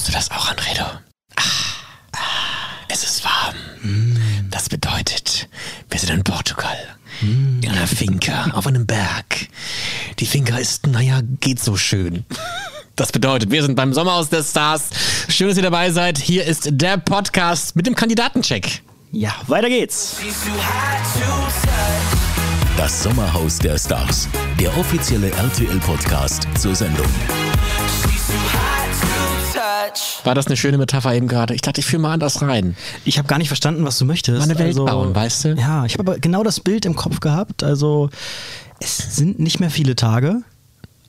Hörst du das auch, Anredo? Ah, ah, es ist warm. Das bedeutet, wir sind in Portugal. In einer Finca, auf einem Berg. Die Finca ist, naja, geht so schön. Das bedeutet, wir sind beim Sommerhaus der Stars. Schön, dass ihr dabei seid. Hier ist der Podcast mit dem Kandidatencheck. Ja, weiter geht's. Das Sommerhaus der Stars. Der offizielle RTL-Podcast zur Sendung. War das eine schöne Metapher eben gerade? Ich dachte, ich fühle mal anders rein. Ich habe gar nicht verstanden, was du möchtest. Mal eine Welt bauen, weißt du? Ja, ich habe aber genau das Bild im Kopf gehabt. Also, es sind nicht mehr viele Tage.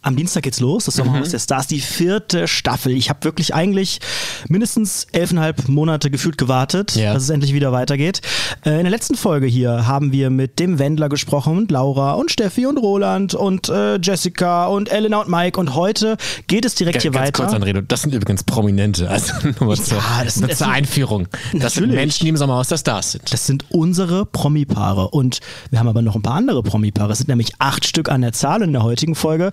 Am Dienstag geht's los, das Sommerhaus der Stars, die vierte Staffel. Ich habe wirklich eigentlich mindestens elfeinhalb Monate gefühlt gewartet, Ja. dass es endlich wieder weitergeht. Äh, in der letzten Folge hier haben wir mit dem Wendler gesprochen und Laura und Steffi und Roland und äh, Jessica und Elena und Mike. Und heute geht es direkt hier Ganz weiter. kurz, Anredo, das sind übrigens Prominente. Also nur zur, das sind- das zur sind- Einführung. Das sind Natürlich. Menschen, die im Sommerhaus der Stars sind. Das sind unsere Promi-Paare. Und wir haben aber noch ein paar andere Promi-Paare. Es sind nämlich acht Stück an der Zahl in der heutigen Folge.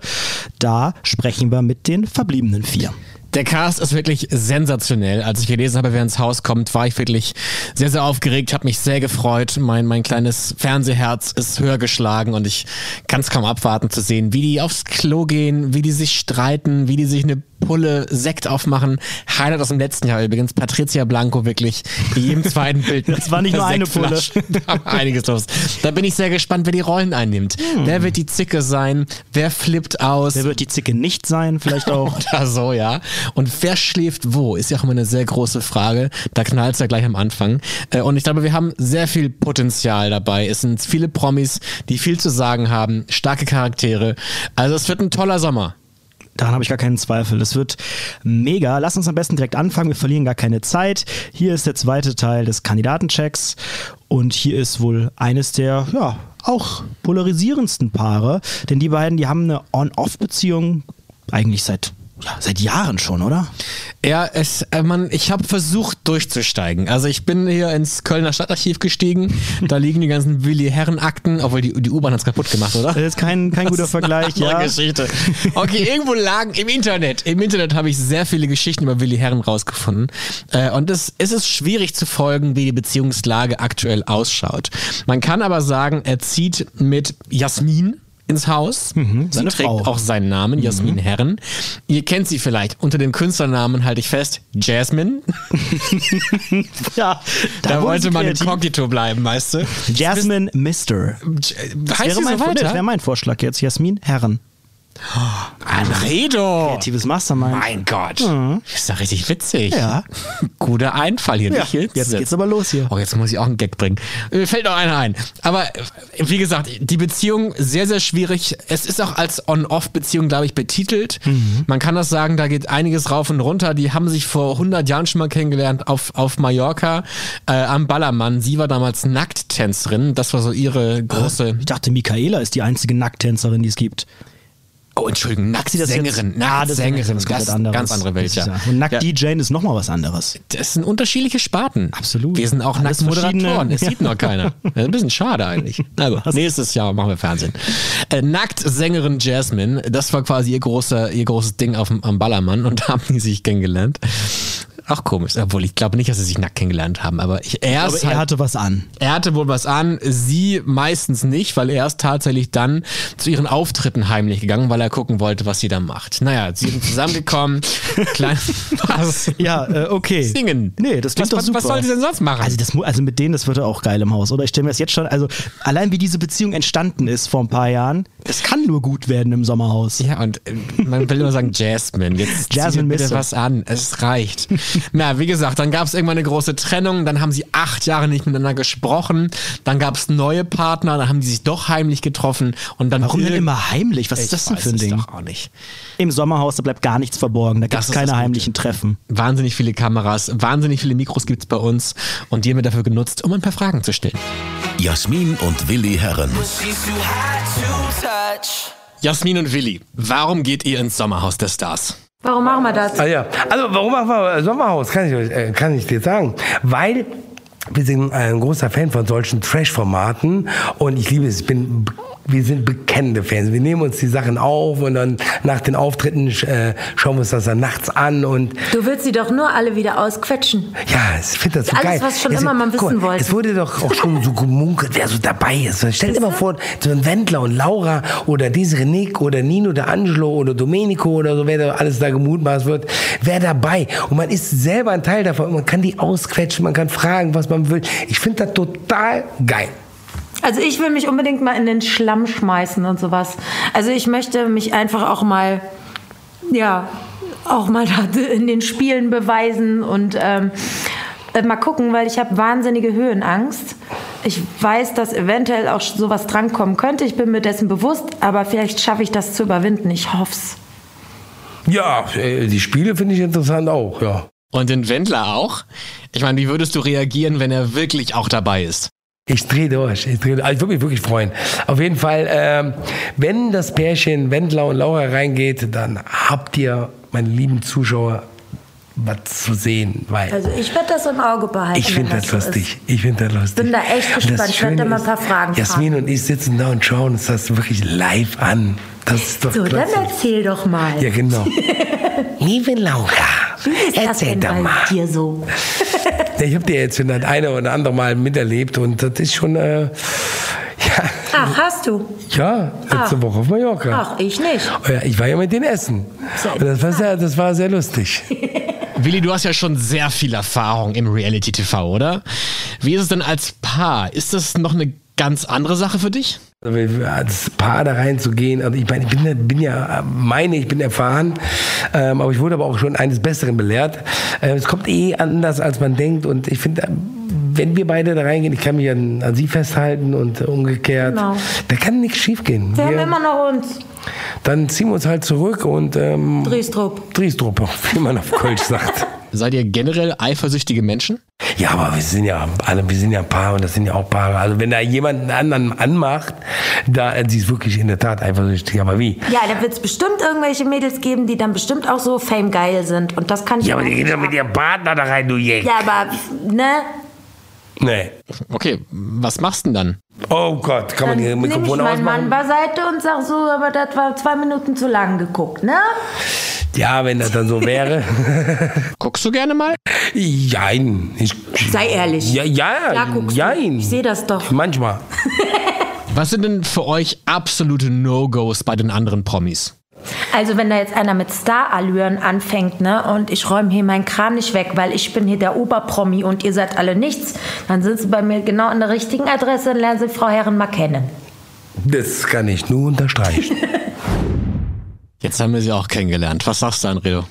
Da sprechen wir mit den verbliebenen vier. Der Cast ist wirklich sensationell. Als ich gelesen habe, wer ins Haus kommt, war ich wirklich sehr, sehr aufgeregt, habe mich sehr gefreut. Mein, mein kleines Fernsehherz ist höher geschlagen und ich kann es kaum abwarten zu sehen, wie die aufs Klo gehen, wie die sich streiten, wie die sich eine Pulle Sekt aufmachen. Highlight aus dem letzten Jahr übrigens, Patricia Blanco wirklich in jedem zweiten Bild. Das war nicht nur eine Pulle. Da einiges los. Da bin ich sehr gespannt, wer die Rollen einnimmt. Wer wird die Zicke sein? Wer flippt aus? Wer wird die Zicke nicht sein? Vielleicht auch. Oder so, ja. Und wer schläft wo, ist ja auch immer eine sehr große Frage. Da knallt es ja gleich am Anfang. Äh, Und ich glaube, wir haben sehr viel Potenzial dabei. Es sind viele Promis, die viel zu sagen haben, starke Charaktere. Also es wird ein toller Sommer. Daran habe ich gar keinen Zweifel. Das wird mega. Lass uns am besten direkt anfangen. Wir verlieren gar keine Zeit. Hier ist der zweite Teil des Kandidatenchecks. Und hier ist wohl eines der, ja, auch polarisierendsten Paare. Denn die beiden, die haben eine On-Off-Beziehung eigentlich seit, ja, seit Jahren schon, oder? Ja, es, äh, man, ich habe versucht durchzusteigen. Also ich bin hier ins Kölner Stadtarchiv gestiegen. Da liegen die ganzen Willi Herren Akten, obwohl die, die U-Bahn hat's kaputt gemacht, oder? Das ist kein, kein guter Das ist eine Vergleich, ja. Geschichte. Okay, irgendwo lagen im Internet. Im Internet habe ich sehr viele Geschichten über Willi Herren rausgefunden. Äh, und es, es ist schwierig zu folgen, wie die Beziehungslage aktuell ausschaut. Man kann aber sagen, er zieht mit Jasmin ins Haus. sie Mhm, seine trägt Frau. Mhm. auch seinen Namen, Jasmin Herren. Ihr kennt sie vielleicht. Unter dem Künstlernamen halte ich fest, Jasmine. Ja, Da, wurde wollte sie man inkognito bleiben, weißt du? Jasmine Mister. Heißt wäre sie mein, so das wäre mein Vorschlag jetzt. Jasmin Herren. Anredo! Kreatives Mastermind. Mein Gott. Ist doch richtig witzig. Ja. Guter Einfall hier. Ja, nicht hinsetzen. jetzt geht's aber los hier. Oh, jetzt muss ich auch einen Gag bringen. Mir fällt noch einer ein. Aber äh, wie gesagt, die Beziehung sehr, sehr schwierig. Es ist auch als On-Off-Beziehung, glaube ich, betitelt. Mhm. Man kann das sagen, da geht einiges rauf und runter. Die haben sich vor 100 Jahren schon mal kennengelernt auf, auf Mallorca äh, am Ballermann. Sie war damals Nackttänzerin. Das war so ihre große... Ich dachte, Michaela ist die einzige Nackttänzerin, die es gibt. Oh, Entschuldigung, sie das Nacktsängerin. jetzt- Ah, das ist was Das ist anderes. ganz andere Welt, ja. Und Ja. Nackt-DJ ist nochmal was anderes. Das sind unterschiedliche Sparten. Absolut. Wir sind auch Nacktmoderatoren. verschiedene- Es sieht noch keiner. Das ist ein bisschen schade eigentlich. Na gut, nächstes Jahr machen wir Fernsehen. Äh, Nacktsängerin Jasmine, das war quasi ihr, großer, ihr großes Ding auf, dem- am Ballermann und da haben die sich kennengelernt. Auch komisch, obwohl ich glaube nicht, dass sie sich nackt kennengelernt haben, aber ich, er, Aber er halt, hatte was an. er hatte wohl was an, sie meistens nicht, weil er ist tatsächlich dann zu ihren Auftritten heimlich gegangen, weil er gucken wollte, was sie da macht. Naja, sie sind zusammengekommen, klein, was? Ja, äh, okay. Singen. Nee, das klingt was, doch was, super. was soll sie denn sonst machen? Also, das, also mit denen, das wird auch geil im Haus, oder? Ich stelle mir das jetzt schon, also allein wie diese Beziehung entstanden ist vor ein paar Jahren, das kann nur gut werden im Sommerhaus. Ja, und äh, man will immer sagen Jasmine. Jetzt Jasmine bitte was an. Es reicht. Na, wie gesagt, dann gab es irgendwann eine große Trennung. Dann haben sie acht Jahre nicht miteinander gesprochen. Dann gab es neue Partner. Dann haben die sich doch heimlich getroffen. Und dann Warum denn immer heimlich? Was Ich ist das denn für ein es Ding? doch auch nicht. Im Sommerhaus, da bleibt gar nichts verborgen. Da gibt es keine heimlichen Treffen. Wahnsinnig viele Kameras, wahnsinnig viele Mikros gibt es bei uns. Und die haben wir dafür genutzt, um ein paar Fragen zu stellen. Jasmin und Willi Herren. Jasmin und Willi, warum geht ihr ins Sommerhaus der Stars? Warum machen wir das? Ah, ja. Also warum machen wir Sommerhaus? Kann ich, euch- äh, kann ich dir sagen. Weil wir sind ein großer Fan von solchen Trash-Formaten und ich liebe es. Ich bin wir sind bekennende Fans. Wir nehmen uns die Sachen auf und dann nach den Auftritten äh, schauen wir uns das dann nachts an und Du willst sie doch nur alle wieder ausquetschen. ja, ich finde das so Alles, geil. was schon Es- immer man wissen wollte. Es wurde doch auch schon so gemunkelt, wer so dabei ist. Stell dir mal vor, so ein Wendler und Laura oder Desiree Nick oder Nino de Angelo oder Domenico oder so, wer da alles da gemutmaßt wird, wer dabei. Und man ist selber ein Teil davon. Man kann die ausquetschen, man kann fragen, was man will. Ich finde das total geil. Also ich will mich unbedingt mal in den Schlamm schmeißen und sowas. Also ich möchte mich einfach auch mal, ja, auch mal da in den Spielen beweisen und ähm, äh, mal gucken, weil ich habe wahnsinnige Höhenangst. Ich weiß, dass eventuell auch sowas drankommen könnte. Ich bin mir dessen bewusst, aber vielleicht schaffe ich das zu überwinden. Ich hoff's. Ja, äh, die Spiele finde ich interessant auch, ja. Und den Wendler auch? Ich meine, wie würdest du reagieren, wenn er wirklich auch dabei ist? Ich drehe durch. Ich, dreh, also ich würde mich wirklich freuen. Auf jeden Fall, ähm, wenn das Pärchen Wendler und Laura reingeht, dann habt ihr, meine lieben Zuschauer, was zu sehen. Weil Also ich werde das im Auge behalten. ich finde das so lustig. Ich finde das lustig. Bin da echt das gespannt. Ich werd da Schöne mal ein paar ist, Fragen Jasmin und ich sitzen da und schauen uns das wirklich live an. Das ist doch ist. So, dann klasse. erzähl doch mal. Ja, genau. Liebe Laura, ist das erzähl doch mal. dir so? Ich habe die jetzt schon das eine oder andere Mal miterlebt und das ist schon, äh, ja, Ach, hast du? ja, letzte Ach. Woche auf Mallorca. Ach, ich nicht. Oh ja, ich war ja mit denen essen. Und das war sehr, das war sehr lustig. Willi, du hast ja schon sehr viel Erfahrung im Reality-TV, oder? Wie ist es denn als Paar? Ist das noch eine ganz andere Sache für dich? Also, Als Paar da reinzugehen, also ich meine, ich bin, ja- bin ja, meine, ich bin erfahren, ähm, aber ich wurde aber auch schon eines Besseren belehrt. Äh, es kommt eh anders, als man denkt und ich finde, wenn wir beide da reingehen, ich kann mich an, an sie festhalten und umgekehrt, Genau. da kann nichts schiefgehen. Wir haben immer noch uns. dann ziehen wir uns halt zurück und ähm, Driestrup. Driestruppe, wie man auf Kölsch sagt. Seid ihr generell eifersüchtige Menschen? Ja, aber wir sind ja alle, wir sind ja ein Paar und das sind ja auch Paare. Also wenn da jemand einen anderen anmacht, da sie ist wirklich in der Tat eifersüchtig. Aber wie? Ja, da wird es bestimmt irgendwelche Mädels geben, die dann bestimmt auch so fame-geil sind. Und das kann ich Ja, aber die geht doch mit ihrem Partner da rein, du Jeck. Ja, aber, ne? Nee. Okay, was machst du denn dann? Oh Gott, kann man Dann hier nehme ich Mikrofon meinen Mann ausmachen? beiseite und sag so, aber das war zwei Minuten zu lang geguckt, ne? Ja, wenn das dann so wäre. Guckst du gerne mal? Jein. Ich, Sei ehrlich. ja, ja, Ja, guckst du. jein. Ich sehe das doch. Manchmal. Was sind denn für euch absolute No-Gos bei den anderen Promis? Also wenn da jetzt einer mit Star-Allüren anfängt, ne, und ich räume hier meinen Kram nicht weg, weil ich bin hier der Oberpromi und ihr seid alle nichts, dann sind sie bei mir genau an der richtigen Adresse und lernen sie Frau Herren mal kennen. Das kann ich nur unterstreichen. Jetzt haben wir sie auch kennengelernt. Was sagst du, Anredo?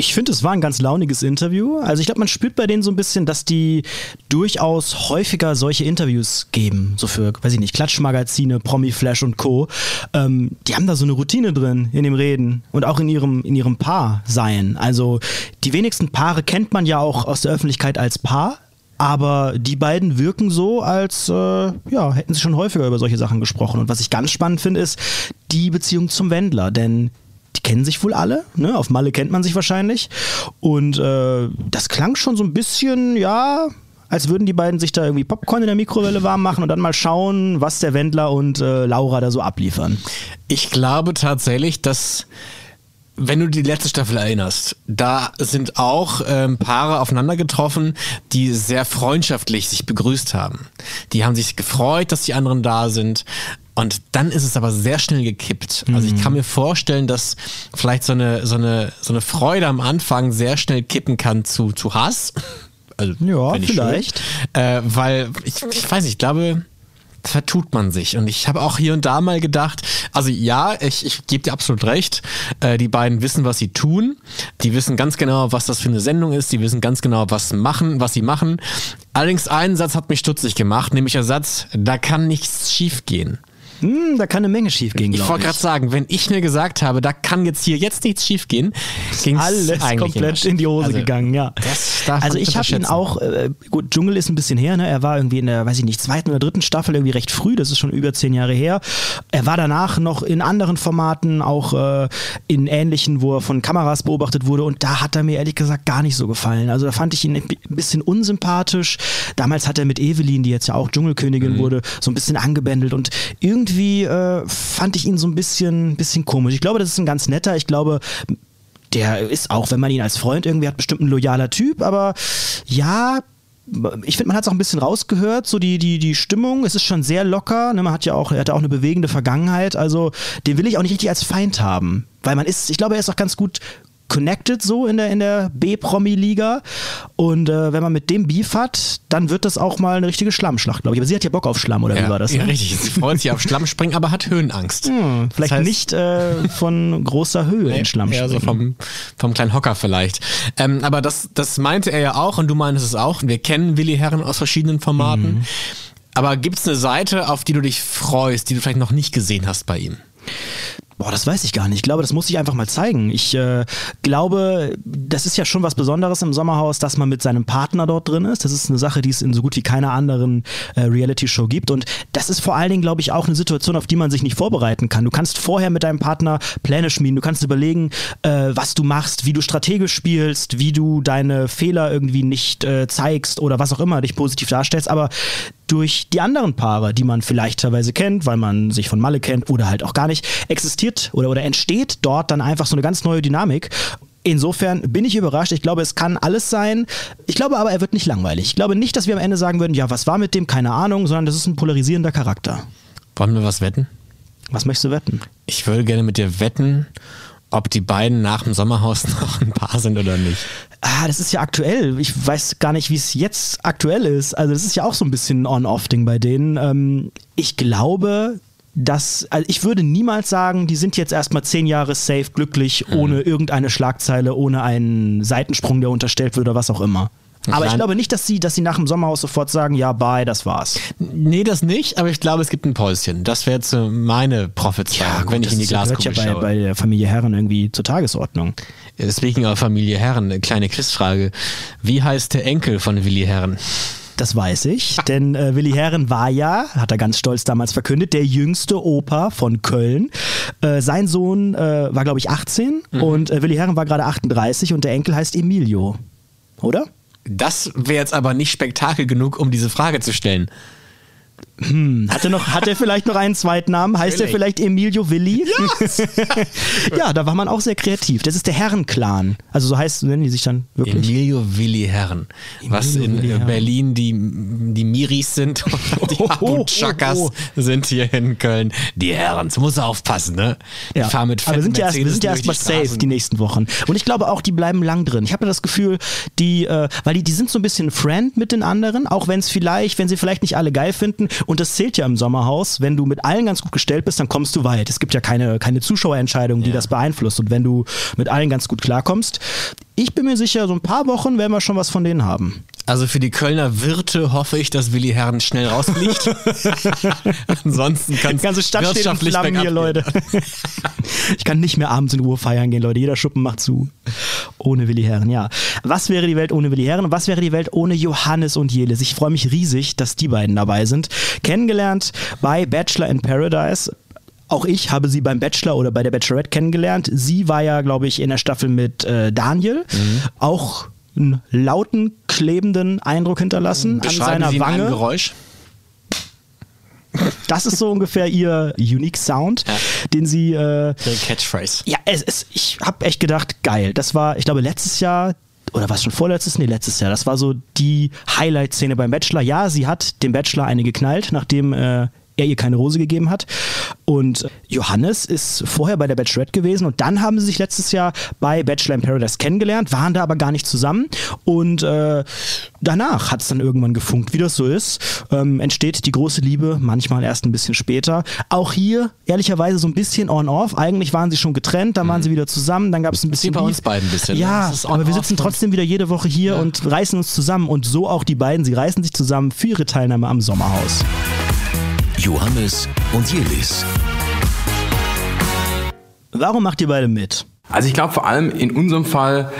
Ich finde, es war ein ganz launiges Interview. Also ich glaube, man spürt bei denen so ein bisschen, dass die durchaus häufiger solche Interviews geben. So für, weiß ich nicht, Klatschmagazine, Promi-Flash und Co. Ähm, die haben da so eine Routine drin in dem Reden und auch in ihrem, in ihrem Paar-Sein. Also die wenigsten Paare kennt man ja auch aus der Öffentlichkeit als Paar. Aber die beiden wirken so, als äh, ja, hätten sie schon häufiger über solche Sachen gesprochen. Und was ich ganz spannend finde, ist die Beziehung zum Wendler. Denn die kennen sich wohl alle, ne? Auf Malle kennt man sich wahrscheinlich. Und äh, das klang schon so ein bisschen, ja, als würden die beiden sich da irgendwie Popcorn in der Mikrowelle warm machen und dann mal schauen, was der Wendler und äh, Laura da so abliefern. Ich glaube tatsächlich, dass wenn du die letzte Staffel erinnerst, da sind auch ähm, Paare aufeinander getroffen, die sehr freundschaftlich sich begrüßt haben. Die haben sich gefreut, dass die anderen da sind. Und dann ist es aber sehr schnell gekippt. Also ich kann mir vorstellen, dass vielleicht so eine, so eine, so eine Freude am Anfang sehr schnell kippen kann zu, zu Hass. Also, Ja, vielleicht. Äh, weil ich, ich weiß nicht, ich glaube, vertut man sich. Und ich habe auch hier und da mal gedacht, also ja, ich, ich gebe dir absolut recht, äh, die beiden wissen, was sie tun. Die wissen ganz genau, was das für eine Sendung ist. Die wissen ganz genau, was machen, was sie machen. Allerdings ein Satz hat mich stutzig gemacht, nämlich der Satz, da kann nichts schiefgehen. Hm, da kann eine Menge schief gehen, Ich wollte gerade sagen, wenn ich mir gesagt habe, da kann jetzt hier jetzt nichts schiefgehen, ging Alles komplett in die Hose Also, gegangen, ja. Also ich habe ihn auch, äh, gut, Dschungel ist ein bisschen her, ne? Er war irgendwie in der, weiß ich nicht, zweiten oder dritten Staffel irgendwie recht früh, das ist schon über zehn Jahre her. Er war danach noch in anderen Formaten, auch äh, in ähnlichen, wo er von Kameras beobachtet wurde und da hat er mir ehrlich gesagt gar nicht so gefallen. Also da fand ich ihn ein bisschen unsympathisch. Damals hat er mit Evelyn, die jetzt ja auch Dschungelkönigin wurde, so ein bisschen angebändelt und irgendwie äh, fand ich ihn so ein bisschen, bisschen komisch. Ich glaube, das ist ein ganz netter, ich glaube, der ist auch, wenn man ihn als Freund irgendwie hat, bestimmt ein loyaler Typ, aber ja, ich finde, man hat es auch ein bisschen rausgehört, so die, die, die Stimmung, es ist schon sehr locker, ne? man hat ja auch, er hat auch eine bewegende Vergangenheit, also den will ich auch nicht richtig als Feind haben, weil man ist, ich glaube, er ist auch ganz gut connected so in der, in der B-Promi-Liga und äh, wenn man mit dem Beef hat, dann wird das auch mal eine richtige Schlammschlacht, glaube ich. Aber sie hat ja Bock auf Schlamm, oder ja, wie war das? Ja, ne? richtig. Sie freut sich auf Schlammspringen, aber hat Höhenangst. Hm, vielleicht Das heißt- nicht äh, von großer Höhe in Schlamm Ja, so vom, vom kleinen Hocker vielleicht. Ähm, aber das, das meinte er ja auch und du meintest es auch. Wir kennen Willi Herren aus verschiedenen Formaten. Mhm. Aber gibt es eine Seite, auf die du dich freust, die du vielleicht noch nicht gesehen hast bei ihm? Boah, das weiß ich gar nicht. Ich glaube, das muss ich einfach mal zeigen. Ich äh, glaube, das ist ja schon was Besonderes im Sommerhaus, dass man mit seinem Partner dort drin ist. Das ist eine Sache, die es in so gut wie keiner anderen äh, Reality-Show gibt. Und das ist vor allen Dingen, glaube ich, auch eine Situation, auf die man sich nicht vorbereiten kann. Du kannst vorher mit deinem Partner Pläne schmieden. Du kannst überlegen, äh, was du machst, wie du strategisch spielst, wie du deine Fehler irgendwie nicht äh, zeigst oder was auch immer dich positiv darstellst. Aber durch die anderen Paare, die man vielleicht teilweise kennt, weil man sich von Malle kennt oder halt auch gar nicht, existiert oder, oder entsteht dort dann einfach so eine ganz neue Dynamik. Insofern bin ich überrascht. Ich glaube, es kann alles sein. Ich glaube aber, er wird nicht langweilig. Ich glaube nicht, dass wir am Ende sagen würden, ja, was war mit dem? Keine Ahnung, sondern das ist ein polarisierender Charakter. Wollen wir was wetten? Was möchtest du wetten? Ich würde gerne mit dir wetten, ob die beiden nach dem Sommerhaus noch ein Paar sind oder nicht. Ah, das ist ja aktuell. Ich weiß gar nicht, wie es jetzt aktuell ist. Also, das ist ja auch so ein bisschen ein On-Off-Ding bei denen. Ähm, ich glaube, dass, also ich würde niemals sagen, die sind jetzt erstmal zehn Jahre safe, glücklich, ohne irgendeine Schlagzeile, ohne einen Seitensprung, der unterstellt wird oder was auch immer. Aber ich glaube nicht, dass sie, dass sie nach dem Sommerhaus sofort sagen, ja, bye, das war's. Nee, das nicht, aber ich glaube, es gibt ein Päuschen. Das wäre jetzt meine Prophezeiung, wenn ich das in die ja- Glaskugel ja bei, schaue. bei der Familie Herren irgendwie zur Tagesordnung. Deswegen auf Familie Herren, eine kleine Quizfrage. Wie heißt der Enkel von Willi Herren? Das weiß ich, denn äh, Willi Herren war ja, hat er ganz stolz damals verkündet, der jüngste Opa von Köln. Äh, sein Sohn äh, war, glaube ich, 18 und äh, Willi Herren war gerade 38 und der Enkel heißt Emilio. Oder? Das wäre jetzt aber nicht Spektakel genug, um diese Frage zu stellen. Hat er, noch, hat er vielleicht noch einen zweiten Namen? Heißt er Natürlich. vielleicht Emilio Willi? ja, da war man auch sehr kreativ. Das ist der Herrenclan. Also so heißt, nennen die sich dann wirklich. Emilio Willi Herren. was in Willi. Berlin die, die Miris sind und die Oh, oh, oh, sind hier in Köln die Herren. Du musst aufpassen, ne? Die Ja. fahren mit Aber wir sind ja, erst, wir sind ja erstmal safe die nächsten Wochen. Und ich glaube auch, die bleiben lang drin. Ich habe das Gefühl, die, äh, weil die, die sind so ein bisschen Friend mit den anderen, auch wenn es vielleicht, wenn sie vielleicht nicht alle geil finden. Und das zählt ja im Sommerhaus. Wenn du mit allen ganz gut gestellt bist, dann kommst du weit. Es gibt ja keine, keine Zuschauerentscheidung, die Ja. das beeinflusst. Und wenn du mit allen ganz gut klarkommst, ich bin mir sicher, so ein paar Wochen werden wir schon was von denen haben. Also für die Kölner Wirte hoffe ich, dass Willi Herren schnell rausfliegt. Ansonsten kann Die ganze Stadt steht in Flammen hier, Leute. ich kann nicht mehr abends in Ruhe feiern gehen, Leute. Jeder Schuppen macht zu. Ohne Willi Herren, ja. Was wäre die Welt ohne Willi Herren und was wäre die Welt ohne Johannes und Jelis? Ich freue mich riesig, dass die beiden dabei sind. Kennengelernt bei Bachelor in Paradise. Auch ich habe sie beim Bachelor oder bei der Bachelorette kennengelernt. Sie war ja, glaube ich, in der Staffel mit äh, Daniel. Auch einen lauten, klebenden Eindruck hinterlassen an Beschreiben seiner Sie Wange. Geräusch. Das ist so ungefähr ihr Unique Sound, Ja. den sie. Äh, Ihre Catchphrase. ja, es, es, ich habe echt gedacht, geil. Das war, ich glaube, letztes Jahr. Oder was schon vorletztes? Nee, letztes Jahr. Das war so die Highlight-Szene beim Bachelor. Ja, sie hat dem Bachelor eine geknallt, nachdem äh, er ihr keine Rose gegeben hat. Und Johannes ist vorher bei der Bachelorette gewesen und dann haben sie sich letztes Jahr bei Bachelor in Paradise kennengelernt, waren da aber gar nicht zusammen. Und äh, danach hat es dann irgendwann gefunkt, wie das so ist. Ähm, entsteht die große Liebe, manchmal erst ein bisschen später. Auch hier, ehrlicherweise, so ein bisschen on-off. Eigentlich waren sie schon getrennt, dann waren sie wieder zusammen, dann gab es ein bisschen. Mhm. bei uns beiden ein bisschen, ne? Ja, aber wir sitzen trotzdem wieder jede Woche hier und reißen uns zusammen. Und so auch die beiden. Sie reißen sich zusammen für ihre Teilnahme am Sommerhaus. Johannes und Jelis. Warum macht ihr beide mit? Also ich glaube vor allem in unserem Fall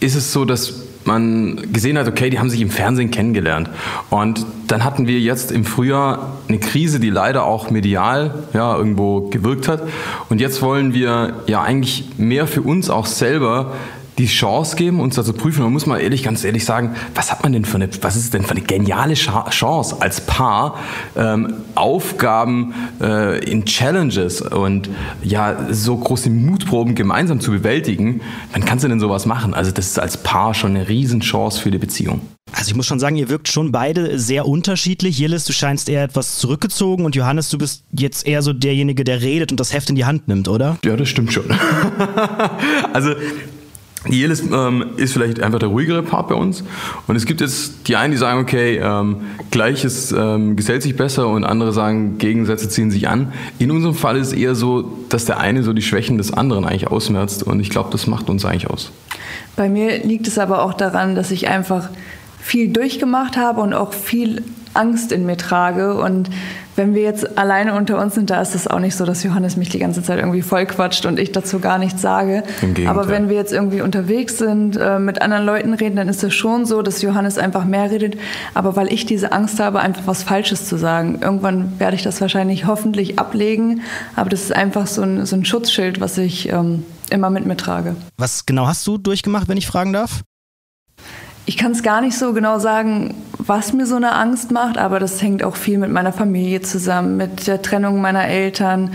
ist es so, dass man gesehen hat, okay, die haben sich im Fernsehen kennengelernt. Und dann hatten wir jetzt im Frühjahr eine Krise, die leider auch medial ja, irgendwo gewirkt hat. Und jetzt wollen wir ja eigentlich mehr für uns auch selber die Chance geben, uns da zu prüfen. Man muss mal ehrlich, ganz ehrlich sagen, was hat man denn für eine, was ist denn für eine geniale Chance als Paar, ähm, Aufgaben äh, in Challenges und ja, so große Mutproben gemeinsam zu bewältigen. Wann kannst du denn sowas machen? Also das ist als Paar schon eine Riesenchance für die Beziehung. Also ich muss schon sagen, ihr wirkt schon beide sehr unterschiedlich. Jillis, du scheinst eher etwas zurückgezogen und Johannes, du bist jetzt eher so derjenige, der redet und das Heft in die Hand nimmt, oder? Ja, das stimmt schon. also Jelis ähm, ist vielleicht einfach der ruhigere Part bei uns. Und es gibt jetzt die einen, die sagen, okay, ähm, Gleiches ähm, gesellt sich besser und andere sagen, Gegensätze ziehen sich an. In unserem Fall ist es eher so, dass der eine so die Schwächen des anderen eigentlich ausmerzt. Und ich glaube, das macht uns eigentlich aus. Bei mir liegt es aber auch daran, dass ich einfach viel durchgemacht habe und auch viel Angst in mir trage. Und wenn wir jetzt alleine unter uns sind, da ist es auch nicht so, dass Johannes mich die ganze Zeit irgendwie vollquatscht und ich dazu gar nichts sage. Aber wenn wir jetzt irgendwie unterwegs sind, äh, mit anderen Leuten reden, dann ist es schon so, dass Johannes einfach mehr redet. Aber weil ich diese Angst habe, einfach was Falsches zu sagen. Irgendwann werde ich das wahrscheinlich hoffentlich ablegen. Aber das ist einfach so ein, so ein Schutzschild, was ich ähm, immer mit mir trage. Was genau hast du durchgemacht, wenn ich fragen darf? Ich kann es gar nicht so genau sagen, was mir so eine Angst macht, aber das hängt auch viel mit meiner Familie zusammen, mit der Trennung meiner Eltern,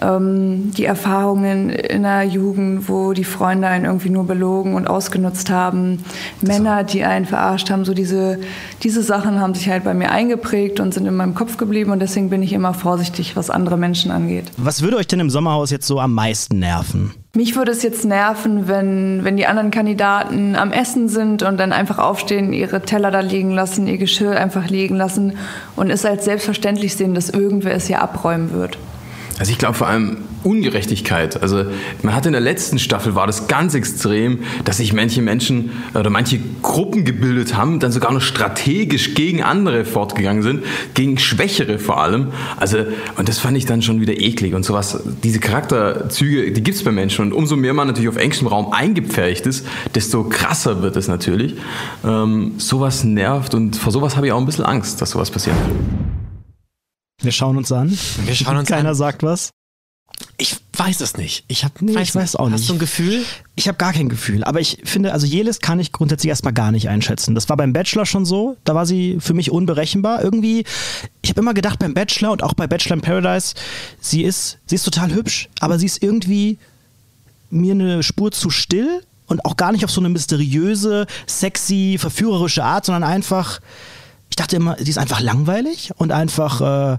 ähm, die Erfahrungen in der Jugend, wo die Freunde einen irgendwie nur belogen und ausgenutzt haben, Männer, die einen verarscht haben, so diese, diese Sachen haben sich halt bei mir eingeprägt und sind in meinem Kopf geblieben und deswegen bin ich immer vorsichtig, was andere Menschen angeht. Was würde euch denn im Sommerhaus jetzt so am meisten nerven? Mich würde es jetzt nerven, wenn, wenn die anderen Kandidaten am Essen sind und dann einfach aufstehen, ihre Teller da liegen lassen, ihr Geschirr einfach liegen lassen und es als selbstverständlich sehen, dass irgendwer es hier abräumen wird. Also ich glaube vor allem Ungerechtigkeit. Also man hat in der letzten Staffel war das ganz extrem, dass sich manche Menschen oder manche Gruppen gebildet haben, dann sogar noch strategisch gegen andere fortgegangen sind, gegen Schwächere vor allem. Also und das fand ich dann schon wieder eklig und sowas. Diese Charakterzüge, die gibt es bei Menschen und umso mehr man natürlich auf engstem Raum eingepfercht ist, desto krasser wird es natürlich. Ähm, sowas nervt und vor sowas habe ich auch ein bisschen Angst, dass sowas passiert. Wir schauen uns an. Wir schauen uns Keiner an. sagt was. Ich weiß es nicht. Ich habe Nee, ich weiß auch nicht. Hast du ein Gefühl? Ich habe gar kein Gefühl, aber ich finde, also Jelis kann ich grundsätzlich erstmal gar nicht einschätzen. Das war beim Bachelor schon so, da war sie für mich unberechenbar. Irgendwie, ich habe immer gedacht beim Bachelor und auch bei Bachelor in Paradise, sie ist, sie ist total hübsch, aber sie ist irgendwie mir eine Spur zu still und auch gar nicht auf so eine mysteriöse, sexy, verführerische Art, sondern einfach, ich dachte immer, sie ist einfach langweilig und einfach, äh,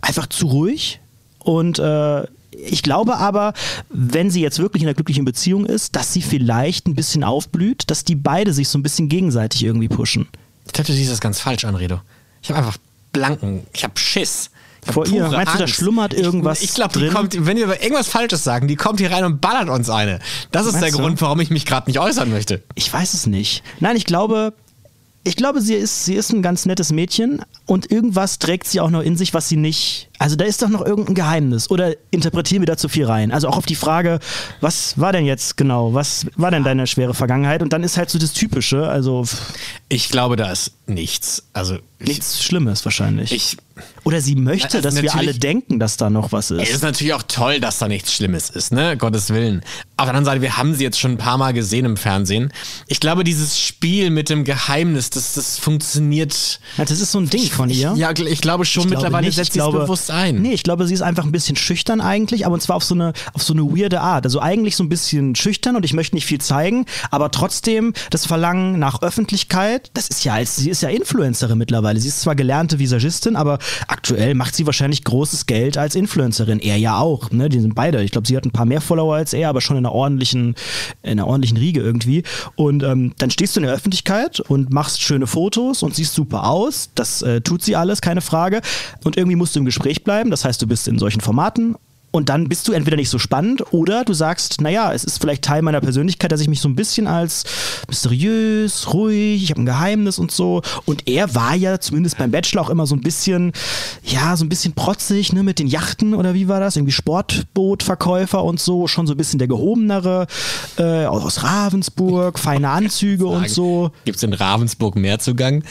einfach zu ruhig. Und äh, ich glaube aber, wenn sie jetzt wirklich in einer glücklichen Beziehung ist, dass sie vielleicht ein bisschen aufblüht, dass die beide sich so ein bisschen gegenseitig irgendwie pushen. Ich glaube, du siehst das ganz falsch an, Redo. Ich habe einfach blanken, ich habe Schiss. Ich hab Vor ihr, meinst du, da Angst. schlummert irgendwas Ich, ich glaube, die kommt, wenn wir irgendwas Falsches sagen, die kommt hier rein und ballert uns eine. Das ist Meinst der du? Grund, warum ich mich gerade nicht äußern möchte. Ich weiß es nicht. Nein, ich glaube, ich glaube, sie ist, sie ist ein ganz nettes Mädchen und irgendwas trägt sie auch noch in sich, was sie nicht. Also da ist doch noch irgendein Geheimnis. Oder interpretieren wir da zu viel rein? Also auch auf die Frage, was war denn jetzt genau? Was war denn deine schwere Vergangenheit? Und dann ist halt so das Typische, also Ich glaube, da ist nichts. Also ich, nichts Schlimmes wahrscheinlich. ich Oder sie möchte, dass wir alle denken, dass da noch was Ey, Es ist. ist natürlich auch toll, dass da nichts Schlimmes ist, ne? Gottes Willen. Auf der anderen Seite, wir haben sie jetzt schon ein paar Mal gesehen im Fernsehen. Ich glaube, dieses Spiel mit dem Geheimnis, das, das funktioniert. Ja, das ist so ein Ding von ihr. Ja, ich glaube schon, Ich glaube mittlerweile nicht. setzt Ich sie es glaube- ein. Nee, ich glaube, sie ist einfach ein bisschen schüchtern eigentlich, aber und zwar auf so eine auf so eine weirde Art. Also eigentlich so ein bisschen schüchtern und ich möchte nicht viel zeigen, aber trotzdem das Verlangen nach Öffentlichkeit, das ist ja als sie ist ja Influencerin mittlerweile. Sie ist zwar gelernte Visagistin, aber aktuell macht sie wahrscheinlich großes Geld als Influencerin. Er ja auch, ne? Die sind beide. Ich glaube, sie hat ein paar mehr Follower als er, aber schon in einer ordentlichen in einer ordentlichen Riege irgendwie und ähm, dann stehst du in der Öffentlichkeit und machst schöne Fotos und siehst super aus. Das äh, tut sie alles, keine Frage. Und irgendwie musst du im Gespräch bleiben. Das heißt, du bist in solchen Formaten Und dann bist du entweder nicht so spannend oder du sagst, naja, es ist vielleicht Teil meiner Persönlichkeit, dass ich mich so ein bisschen als mysteriös, ruhig, ich habe ein Geheimnis und so. Und er war ja zumindest beim Bachelor auch immer so ein bisschen, ja, so ein bisschen protzig, ne, mit den Yachten oder wie war das? Irgendwie Sportbootverkäufer und so, schon so ein bisschen der gehobenere, äh, aus Ravensburg, feine Anzüge und so. Gibt es in Ravensburg mehr Zugang?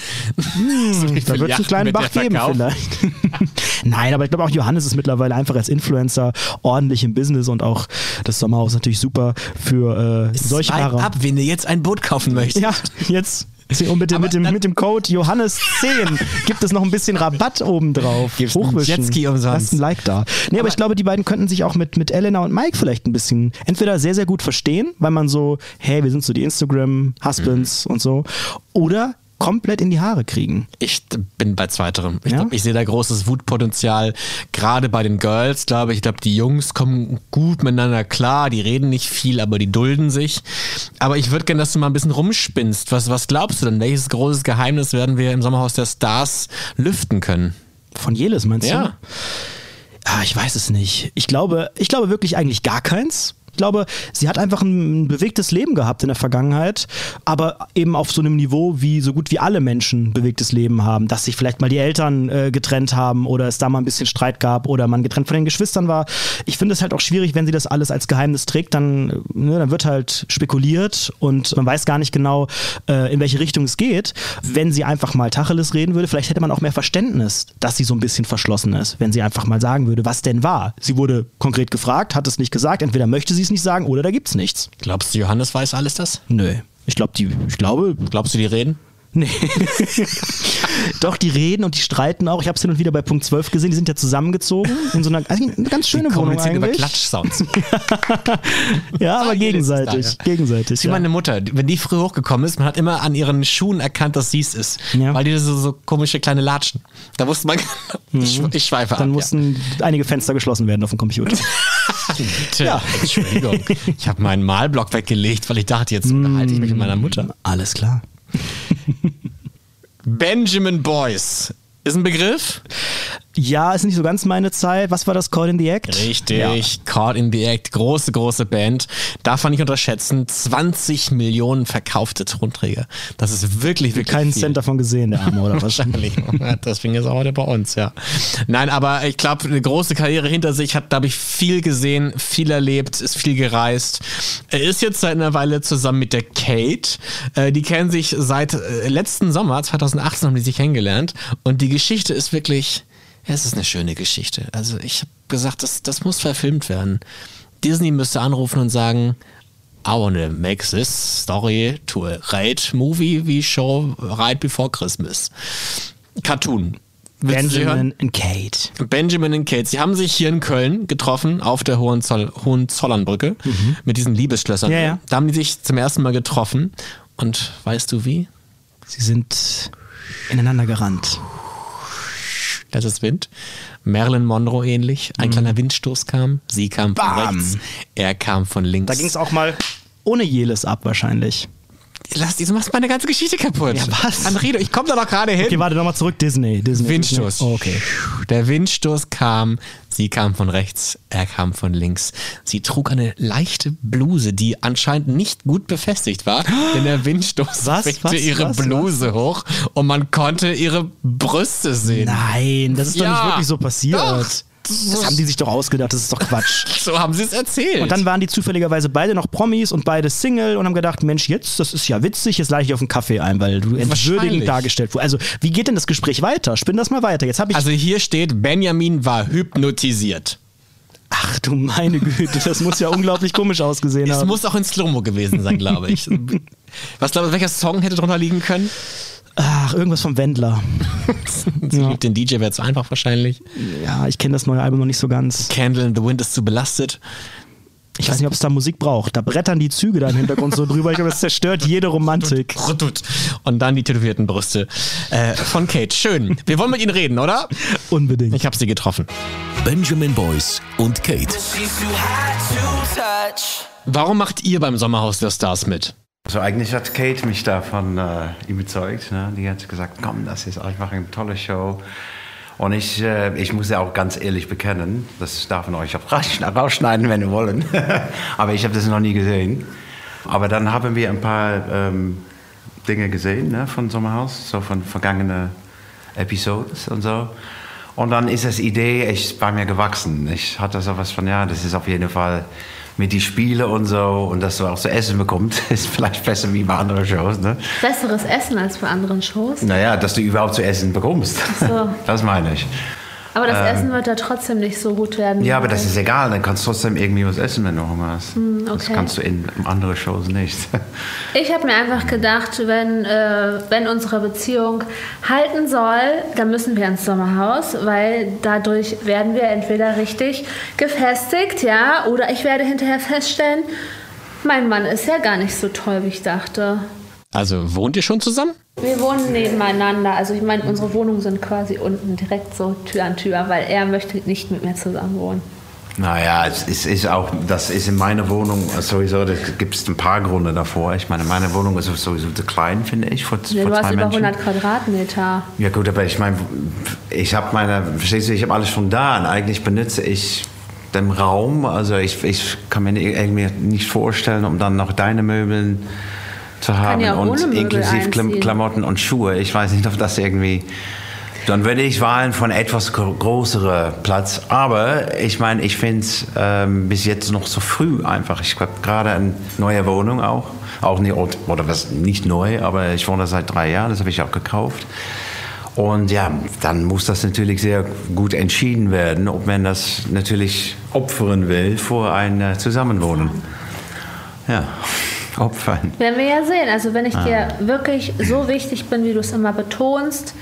Hm, da wird es einen kleinen Bach geben vielleicht. Nein, aber ich glaube auch Johannes ist mittlerweile einfach als Influencer ordentlich im Business und auch das Sommerhaus natürlich super für äh, solche Paare. ab, wenn du jetzt ein Boot kaufen möchtest. Ja, jetzt. Und mit dem, mit, dem, mit dem Code Johannes10 gibt es noch ein bisschen Rabatt obendrauf. Gibt's einen Hochwischen. Jetski umsonst. Lasst ein Like da. Nee, aber, ich glaube, die beiden könnten sich auch mit, mit Elena und Mike vielleicht ein bisschen entweder sehr, sehr gut verstehen, weil man so, hey, wir sind so die Instagram-Husbands Mhm. und so. Oder komplett in die Haare kriegen. Ich bin bei zweiterem. Ich Ja? ich sehe da großes Wutpotenzial, gerade bei den Girls, glaube ich. Ich glaube, die Jungs kommen gut miteinander klar, die reden nicht viel, aber die dulden sich. Aber ich würde gerne, dass du mal ein bisschen rumspinnst. Was, was glaubst du denn? Welches großes Geheimnis werden wir im Sommerhaus der Stars lüften können? Von Jelis meinst Ja. du? Ah, ich weiß es nicht. Ich glaube, ich glaube wirklich eigentlich gar keins. Glaube, sie hat einfach ein bewegtes Leben gehabt in der Vergangenheit, aber eben auf so einem Niveau, wie so gut wie alle Menschen bewegtes Leben haben, dass sich vielleicht mal die Eltern äh, getrennt haben oder es da mal ein bisschen Streit gab oder man getrennt von den Geschwistern war. Ich finde es halt auch schwierig, wenn sie das alles als Geheimnis trägt, dann, ne, dann wird halt spekuliert und man weiß gar nicht genau, äh, in welche Richtung es geht. Wenn sie einfach mal Tacheles reden würde, vielleicht hätte man auch mehr Verständnis, dass sie so ein bisschen verschlossen ist, wenn sie einfach mal sagen würde, was denn war. Sie wurde konkret gefragt, hat es nicht gesagt, entweder möchte sie es nicht sagen oder da gibt's nichts. Glaubst du, Johannes weiß alles das? Nö. Ich glaube, die, ich glaube, Glaubst du, die reden? Nee. Doch, die reden und die streiten auch. Ich habe es hin und wieder bei Punkt 12 gesehen. Die sind ja zusammengezogen in so einer also eine ganz schöne Wohnung Kommunizieren über eigentlich. Klatschsounds. Ja, aber gegenseitig. ja. Gegenseitig. Wie Ja. meine Mutter. Wenn die früh hochgekommen ist, man hat immer an ihren Schuhen erkannt, dass sie es ist. Ja. Weil die so, so komische kleine Latschen. Da wusste man, ich, ich schweife Dann ab. mussten einige Fenster geschlossen werden auf dem Computer. Bitte. Ja. Entschuldigung. Ich habe meinen Malblock weggelegt, weil ich dachte, jetzt unterhalte ich mich mit meiner Mutter. Alles klar. Benjamin Boyce. Ist ein Begriff? Ja, ist nicht so ganz meine Zeit. Was war das? Call in the Act? Richtig. Ja. Caught in the Act. Große, große Band. Darf man nicht unterschätzen. 20 Millionen verkaufte Tonträger. Das ist wirklich, wirklich Keinen viel. Cent davon gesehen, der Arme, oder was? Wahrscheinlich. Deswegen ist er heute bei uns, ja. Nein, aber ich glaube, eine große Karriere hinter sich, hat, glaube ich, viel gesehen, viel erlebt, ist viel gereist. Er ist jetzt seit einer Weile zusammen mit der Kate. Äh, Die kennen sich seit äh, letzten Sommer, 2018 haben die sich kennengelernt. Und die Geschichte ist wirklich, ja, es ist eine schöne Geschichte. Also ich habe gesagt, das, das muss verfilmt werden. Disney müsste anrufen und sagen, I wanna make this story to a right movie we show right before Christmas. Cartoon. Willst? Benjamin und Kate. Benjamin und Kate. Sie haben sich hier in Köln getroffen, auf der Hohenzoll Hohenzollernbrücke, mit diesen Liebesschlössern. Mhm. Ja, ja. Da haben die sich zum ersten Mal getroffen. Und weißt du wie? Sie sind ineinander gerannt. Das ist Wind. Marilyn Monroe ähnlich. Ein kleiner Windstoß kam. Sie kam von Mhm. Bam. rechts. Er kam von links. Da ging es auch mal ohne Jeles ab wahrscheinlich. Lass, du machst meine ganze Geschichte kaputt. Ja, was? Anredo, ich komme da doch gerade hin. Okay, warte nochmal zurück. Disney. Disney. Windstoß. Disney. Oh, okay. Der Windstoß kam, sie kam von rechts, er kam von links. Sie trug eine leichte Bluse, die anscheinend nicht gut befestigt war, denn der Windstoß Was? Was? ihre Was? Bluse hoch und man konnte ihre Brüste sehen. Nein, das ist doch Ja, nicht wirklich so passiert. doch. Das haben die sich doch ausgedacht. Das ist doch Quatsch. So haben sie es erzählt. Und dann waren die zufälligerweise beide noch Promis und beide Single und haben gedacht, Mensch, jetzt, das ist ja witzig, jetzt lade ich auf einen Kaffee ein, weil du entwürdigend dargestellt wurdest. Also, wie geht denn das Gespräch weiter? Spinn das mal weiter. Jetzt habe ich. also hier steht, Benjamin war hypnotisiert. ach du meine Güte, das muss ja unglaublich komisch ausgesehen Es haben. muss auch in Slow-Mo gewesen sein, glaube ich. Was glaubst du, welcher Song hätte drunter liegen können? Ach, irgendwas vom Wendler. Sie liebt den DJ, wäre zu einfach wahrscheinlich. Ja, ich kenne das neue Album noch nicht so ganz. Candle in the Wind ist zu belastet. Ich weiß nicht, ob es da Musik braucht. Da brettern die Züge da im Hintergrund so drüber. Ich glaube, das zerstört jede Romantik. Und dann die tätowierten Brüste äh, von Kate. Schön. Wir wollen mit Ihnen reden, oder? Unbedingt. Ich habe sie getroffen. Benjamin Boyce und Kate. Warum macht ihr beim Sommerhaus der Stars mit? Also eigentlich hat Kate mich davon äh, überzeugt. Ne? Die hat gesagt, komm, das ist einfach eine tolle Show. Und ich, äh, ich muss ja auch ganz ehrlich bekennen, das darf man euch auch raus- rausschneiden, wenn ihr wollen. Aber ich habe das noch nie gesehen. Aber dann haben wir ein paar ähm, Dinge gesehen ne, von Sommerhaus, so von vergangenen Episodes und so. Und dann ist das Idee echt bei mir gewachsen. Ich hatte so was von, ja, das ist auf jeden Fall mit die Spiele und so und dass du auch zu essen bekommst, ist vielleicht besser wie bei anderen Shows. Ne? Besseres Essen als bei anderen Shows. Naja, dass du überhaupt zu essen bekommst. so. Das meine ich. Aber das Essen wird da trotzdem nicht so gut werden. Ja, aber das ist egal. Dann kannst du trotzdem irgendwie was essen, wenn du Hunger hast. Das Hm, okay. kannst du in anderen Shows nicht. Ich habe mir einfach gedacht, wenn, äh, wenn unsere Beziehung halten soll, dann müssen wir ins Sommerhaus, weil dadurch werden wir entweder richtig gefestigt, ja, oder ich werde hinterher feststellen, mein Mann ist ja gar nicht so toll, wie ich dachte. Also wohnt ihr schon zusammen? Wir wohnen nebeneinander, also ich meine, unsere Wohnungen sind quasi unten direkt so Tür an Tür, weil er möchte nicht mit mir zusammen wohnen. naja, es ist, ist auch, das ist in meiner Wohnung sowieso, da gibt es ein paar Gründe davor. Ich meine, meine Wohnung ist sowieso zu klein, finde ich, für, Ja, für du hast über Menschen. 100 Quadratmeter. Ja gut, aber ich meine, ich habe meine, verstehst du, ich habe alles schon da und eigentlich benutze ich den Raum, also ich, ich kann mir irgendwie nicht vorstellen, um dann noch deine Möbeln zu haben ja und inklusive Klam. Klamotten und Schuhe. Ich weiß nicht, ob das irgendwie... Dann würde ich wählen von etwas größerer Platz. Aber ich meine, ich finde es ähm, bis jetzt noch so früh einfach. Ich habe gerade eine neue Wohnung auch. Auch nicht, oder was, nicht neu, aber ich wohne seit drei Jahren, das habe ich auch gekauft. Und ja, dann muss das natürlich sehr gut entschieden werden, ob man das natürlich opfern will vor ein Zusammenwohnen. Ja, opfern. Werden wir ja sehen. Also wenn ich Ah. dir wirklich so wichtig bin, wie du es immer betonst,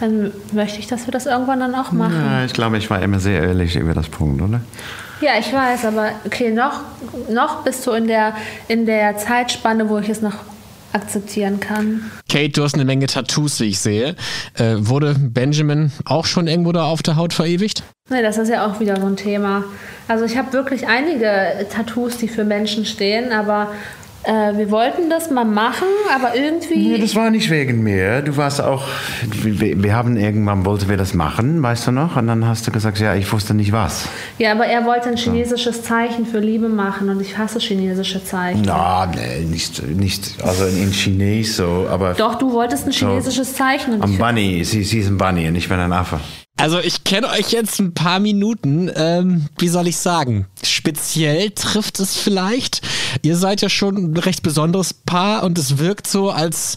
dann möchte ich, dass wir das irgendwann dann auch machen. Ja, ich glaube, ich war immer sehr ehrlich über das Punkt, oder? Ja, ich weiß, aber okay, noch, noch bist du in der, in der Zeitspanne, wo ich es noch akzeptieren kann. Kate, du hast eine Menge Tattoos, wie ich sehe. Äh, wurde Benjamin auch schon irgendwo da auf der Haut verewigt? Nee, das ist ja auch wieder so ein Thema. Also ich habe wirklich einige Tattoos, die für Menschen stehen, aber äh, wir wollten das mal machen, aber irgendwie... Nee, das war nicht wegen mir. Du warst auch, wir, wir haben irgendwann, wollten wir das machen, weißt du noch? Und dann hast du gesagt, ja, ich wusste nicht was. Ja, aber er wollte ein chinesisches Zeichen für Liebe machen und ich hasse chinesische Zeichen. Na, nee, nicht, nicht, also in Chines so, aber Doch, du wolltest ein chinesisches Zeichen. Und ich Bunny, sie, sie ist ein Bunny und ich bin ein Affe. Also ich kenne euch jetzt ein paar Minuten. Ähm, wie soll ich sagen? Speziell trifft es vielleicht. Ihr seid ja schon ein recht besonderes Paar und es wirkt so, als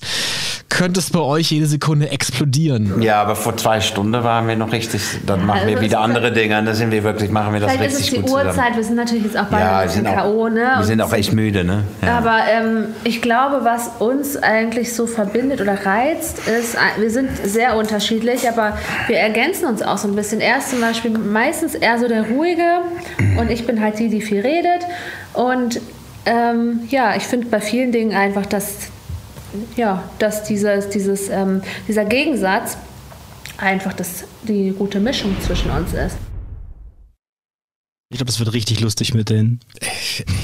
könnte es bei euch jede Sekunde explodieren. Ja, aber vor zwei Stunden waren wir noch richtig, dann machen also wir wieder andere Dinge und dann sind wir wirklich, machen wir das Vielleicht ist es richtig die gut zusammen. Uhrzeit. Wir sind natürlich jetzt auch beide Ja, ein wir bisschen sind, auch, K.O., ne? wir sind auch echt müde, ne? Ja. Aber ähm, ich glaube, was uns eigentlich so verbindet oder reizt, ist, äh, wir sind sehr unterschiedlich, aber wir ergänzen uns auch so ein bisschen. Er ist zum Beispiel meistens eher so der Ruhige und ich bin halt die, die viel redet. Und ähm, ja, ich finde bei vielen Dingen einfach, dass, ja, dass dieses, dieses, ähm, dieser Gegensatz einfach das, die gute Mischung zwischen uns ist. Ich glaube, es wird richtig lustig mit denen.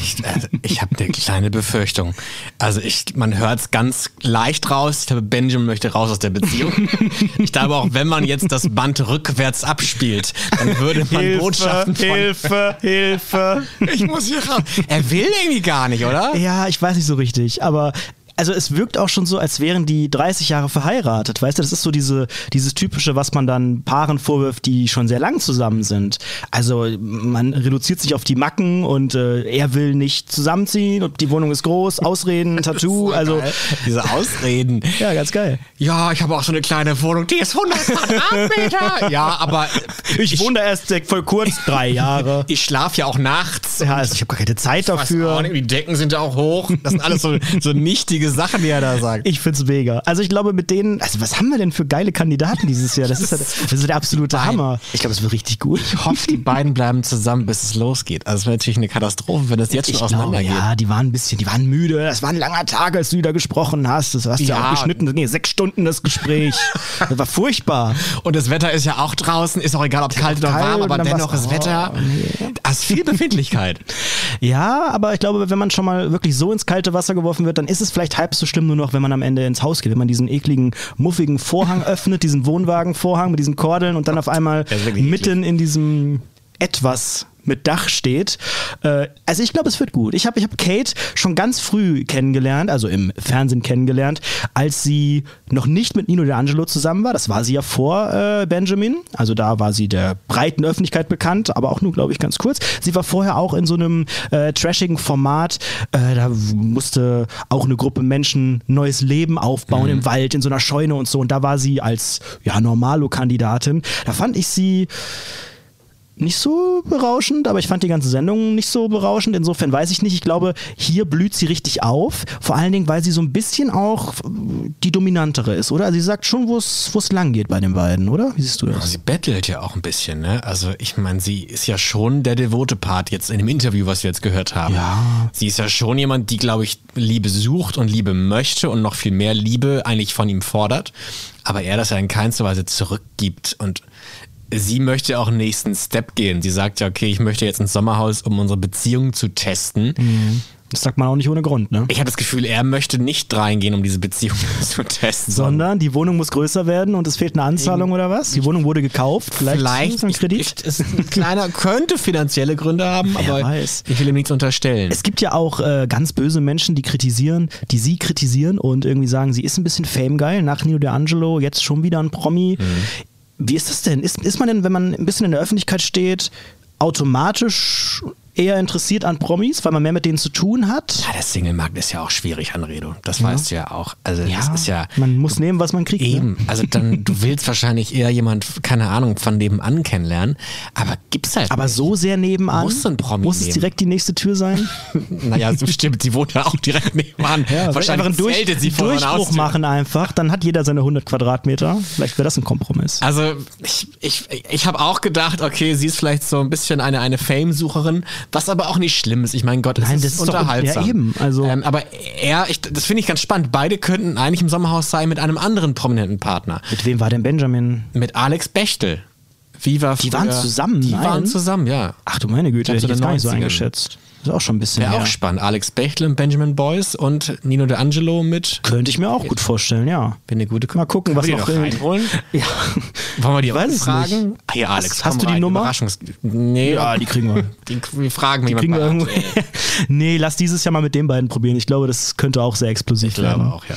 Ich, also ich habe eine kleine Befürchtung. Also ich, man hört es ganz leicht raus. Ich glaube, Benjamin möchte raus aus der Beziehung. Ich glaube auch, wenn man jetzt das Band rückwärts abspielt, dann würde man Botschaften von... Hilfe, Hilfe. Ich muss hier raus. Er will irgendwie gar nicht, oder? Ja, ich weiß nicht so richtig, aber also es wirkt auch schon so, als wären die 30 Jahre verheiratet. Weißt du, das ist so diese, dieses typische, was man dann Paaren vorwirft, die schon sehr lang zusammen sind. Also man reduziert sich auf die Macken und äh, er will nicht zusammenziehen und die Wohnung ist groß, Ausreden, Tattoo, also Geil. Diese Ausreden. ja, ganz geil. Ja, ich habe auch so eine kleine Wohnung, die ist 100 Quadratmeter. Ja, aber Ich, wohne da erst voll kurz drei Jahre. ich schlafe ja auch nachts. Ja, also ich habe gar keine Zeit dafür. nicht, Die Decken sind ja auch hoch. Das sind alles so, so nichtige Sachen, die er da sagt. Ich find's mega. Also ich glaube mit denen, also was haben wir denn für geile Kandidaten dieses Jahr? Das ist, ja- das ist der absolute Beiden. Hammer. Ich glaube, es wird richtig gut. Ich hoffe, die beiden bleiben zusammen, bis es losgeht. Also es wäre natürlich eine Katastrophe, wenn das jetzt schon Ich glaube, auseinandergeht. ja, die waren ein bisschen, die waren müde. Das war ein langer Tag, als du wieder gesprochen hast. Das hast du ja Ja. auch geschnitten. Nee, sechs Stunden das Gespräch. Das war furchtbar. Und das Wetter ist ja auch draußen, ist auch egal, ob kalt oder warm, aber dann dennoch ist Wetter. Da ist viel Befindlichkeit. Ja, aber ich glaube, wenn man schon mal wirklich so ins kalte Wasser geworfen wird, dann ist es vielleicht halb so schlimm nur noch, wenn man am Ende ins Haus geht, wenn man diesen ekligen, muffigen Vorhang öffnet, diesen Wohnwagenvorhang mit diesen Kordeln und dann auf einmal mitten in diesem etwas mit Dach steht. Äh, also ich glaube, es wird gut. Ich habe ich hab Kate schon ganz früh kennengelernt, also im Fernsehen kennengelernt, als sie noch nicht mit Nino D'Angelo zusammen war. Das war sie ja vor äh, Benjamin. Also da war sie der breiten Öffentlichkeit bekannt, aber auch nur, glaube ich, ganz kurz. Sie war vorher auch in so einem äh, trashigen Format. Äh, da musste auch eine Gruppe Menschen neues Leben aufbauen im Wald, in so einer Scheune und so. Und da war sie als ja, Normalo-Kandidatin. Da fand ich sie nicht so berauschend, aber ich fand die ganze Sendung nicht so berauschend. Insofern weiß ich nicht. Ich glaube, hier blüht sie richtig auf. Vor allen Dingen, weil sie so ein bisschen auch die dominantere ist, oder? Also sie sagt schon, wo es lang geht bei den beiden, oder? Wie siehst du das? Sie bettelt ja auch ein bisschen, ne? Also ich meine, sie ist ja schon der devote Part jetzt in dem Interview, was wir jetzt gehört haben. Ja. Sie ist ja schon jemand, die, glaube ich, Liebe sucht und Liebe möchte und noch viel mehr Liebe eigentlich von ihm fordert. Aber er das ja in keinster Weise zurückgibt und sie möchte auch einen nächsten Step gehen. Sie sagt ja, okay, ich möchte jetzt ins Sommerhaus, um unsere Beziehung zu testen. Das sagt man auch nicht ohne Grund, ne? Ich habe das Gefühl, er möchte nicht reingehen, um diese Beziehung zu testen. Sondern die Wohnung muss größer werden und es fehlt eine Anzahlung oder was? Die Wohnung wurde gekauft, vielleicht, Vielleicht ein ich- Kredit. ich- ist ein kleiner, könnte finanzielle Gründe haben, Wer aber weiß. ich will ihm nichts unterstellen. Es gibt ja auch äh, ganz böse Menschen, die kritisieren, die sie kritisieren und irgendwie sagen, sie ist ein bisschen famegeil. Nach Nino D'Angelo jetzt schon wieder ein Promi. Mhm. Wie ist das denn? Ist, ist man denn, wenn man ein bisschen in der Öffentlichkeit steht, automatisch eher interessiert an Promis, weil man mehr mit denen zu tun hat? ja, der Single-Markt ist ja auch schwierig, Anredo. Das weißt du ja auch. Also das ist ja man muss nehmen, was man kriegt. eben. Ne? Also dann, du willst wahrscheinlich eher jemand, keine Ahnung, von nebenan kennenlernen, aber gibt's halt Aber nicht. so sehr nebenan. Muss ein Promi Muss es nehmen. direkt die nächste Tür sein? Naja, stimmt, sie wohnt ja auch direkt nebenan. Ja, wahrscheinlich einfach einen Durch, sie vor Durchbruch machen einfach. Dann hat jeder seine 100 Quadratmeter. Vielleicht wäre das ein Kompromiss. Also ich, ich, ich habe auch gedacht, okay, sie ist vielleicht so ein bisschen eine, eine Fame-Sucherin, was aber auch nicht schlimm ist. Ich meine, Gott, es Nein, ist das ist doch- unterhaltsam. ja, eben, also- ähm, aber er, ich, das finde ich ganz spannend. Beide könnten eigentlich im Sommerhaus sein mit einem anderen prominenten Partner. Mit wem war denn Benjamin? Mit Alex Bechtel. Wie war Die früher- waren zusammen? Die Nein. waren zusammen, ja. Ach du meine Güte, Ich hätte jetzt gar nicht so den 90ern. eingeschätzt. Ist auch schon ein bisschen Wäre auch spannend. Alex Bechtel und Benjamin Boyce und Nino D'Angelo mit. Könnte ich mir auch gut vorstellen, ja. Bin eine gute Mal gucken, was wir noch reinholen. Ja. Wollen wir die Weiß fragen? nicht. Ah, Hier, Alex, Hast- hast du die rein. Nummer? Überraschungs nee, Ja, die kriegen wir. Die, wir fragen Die kriegen wir irgendwo. nee, lass dieses Jahr mal mit den beiden probieren. Ich glaube, das könnte auch sehr explosiv Ich glaube werden. auch, ja.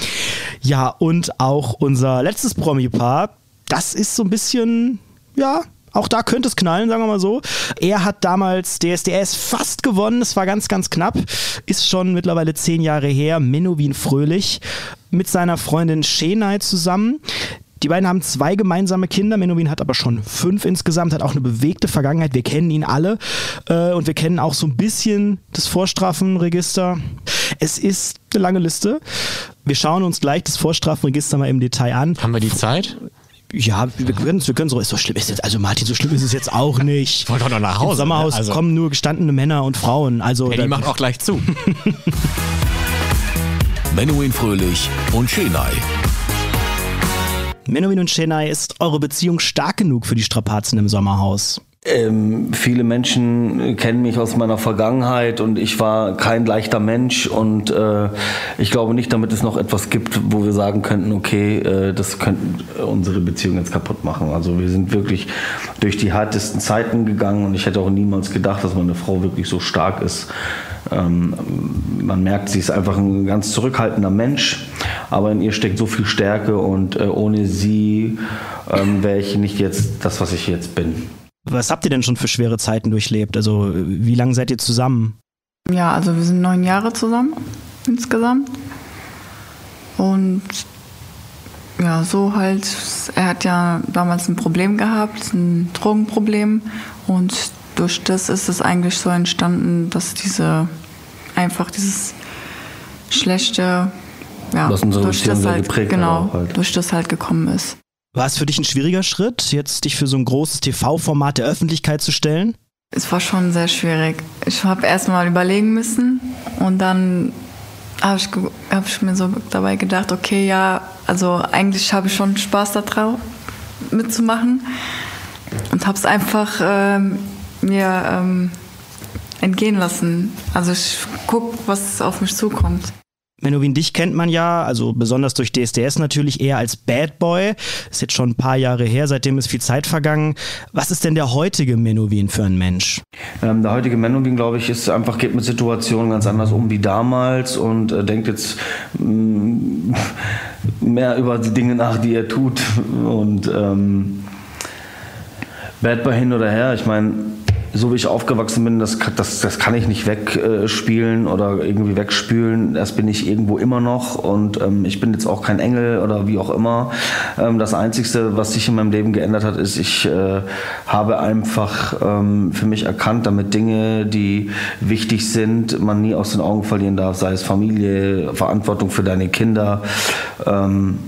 Ja, und auch unser letztes Promi-Paar, das ist so ein bisschen, ja, auch da könnte es knallen, sagen wir mal so. Er hat damals DSDS fast gewonnen, es war ganz, ganz knapp. Ist schon mittlerweile zehn Jahre her. Menowin Fröhlich mit seiner Freundin Shenai zusammen. Die beiden haben zwei gemeinsame Kinder. Menowin hat aber schon fünf insgesamt, hat auch eine bewegte Vergangenheit. Wir kennen ihn alle äh, und wir kennen auch so ein bisschen das Vorstrafenregister. Es ist eine lange Liste. Wir schauen uns gleich das Vorstrafenregister mal im Detail an. Haben wir die Zeit? Ja, wir können es wir können so, ist so schlimm ist jetzt, also Martin, so schlimm ist es jetzt auch nicht. wollte doch noch nach Hause, Im Sommerhaus? Also- kommen nur gestandene Männer und Frauen. Also Paddy da- macht auch gleich zu. Menuhin Fröhlich und Schenai. Menowin und Chennai, ist eure Beziehung stark genug für die Strapazen im Sommerhaus? Ähm, viele Menschen kennen mich aus meiner Vergangenheit und ich war kein leichter Mensch und äh, ich glaube nicht, damit es noch etwas gibt, wo wir sagen könnten, okay, äh, das könnte unsere Beziehung jetzt kaputt machen. Also wir sind wirklich durch die härtesten Zeiten gegangen und ich hätte auch niemals gedacht, dass meine Frau wirklich so stark ist. Ähm, man merkt, sie ist einfach ein ganz zurückhaltender Mensch, aber in ihr steckt so viel Stärke und äh, ohne sie ähm, wäre ich nicht jetzt das, was ich jetzt bin. Was habt ihr denn schon für schwere Zeiten durchlebt? Also wie lange seid ihr zusammen? Ja, also wir sind neun Jahre zusammen insgesamt. Und ja, so halt, er hat ja damals ein Problem gehabt, ein Drogenproblem. Und durch das ist es eigentlich so entstanden, dass diese, einfach dieses schlechte, ja, durch das halt, genau, halt. durch das halt gekommen ist. War es für dich ein schwieriger Schritt, jetzt dich für so ein großes TV-Format der Öffentlichkeit zu stellen? Es war schon sehr schwierig. Ich habe erst mal überlegen müssen und dann habe ich, hab ich mir so dabei gedacht, okay, ja, also eigentlich habe ich schon Spaß daran mitzumachen und habe es einfach ähm, mir ähm, entgehen lassen. Also ich gucke, was auf mich zukommt. Menowin, dich kennt man ja, also besonders durch DSDS natürlich eher als Bad Boy. Ist jetzt schon ein paar Jahre her, seitdem ist viel Zeit vergangen. Was ist denn der heutige Menowin für ein Mensch? Ähm, der heutige Menowin, glaube ich, ist einfach geht mit Situationen ganz anders um wie damals und äh, denkt jetzt mh, mm, mehr über die Dinge nach, die er tut. Und ähm, Bad Boy hin oder her, ich meine, so wie ich aufgewachsen bin, das, das, das kann ich nicht wegspielen oder irgendwie wegspülen. Das bin ich irgendwo immer noch und ähm, ich bin jetzt auch kein Engel oder wie auch immer. Ähm, das Einzige, was sich in meinem Leben geändert hat, ist, ich äh, habe einfach ähm, für mich erkannt, damit Dinge, die wichtig sind, man nie aus den Augen verlieren darf, sei es Familie, Verantwortung für deine Kinder. Ähm,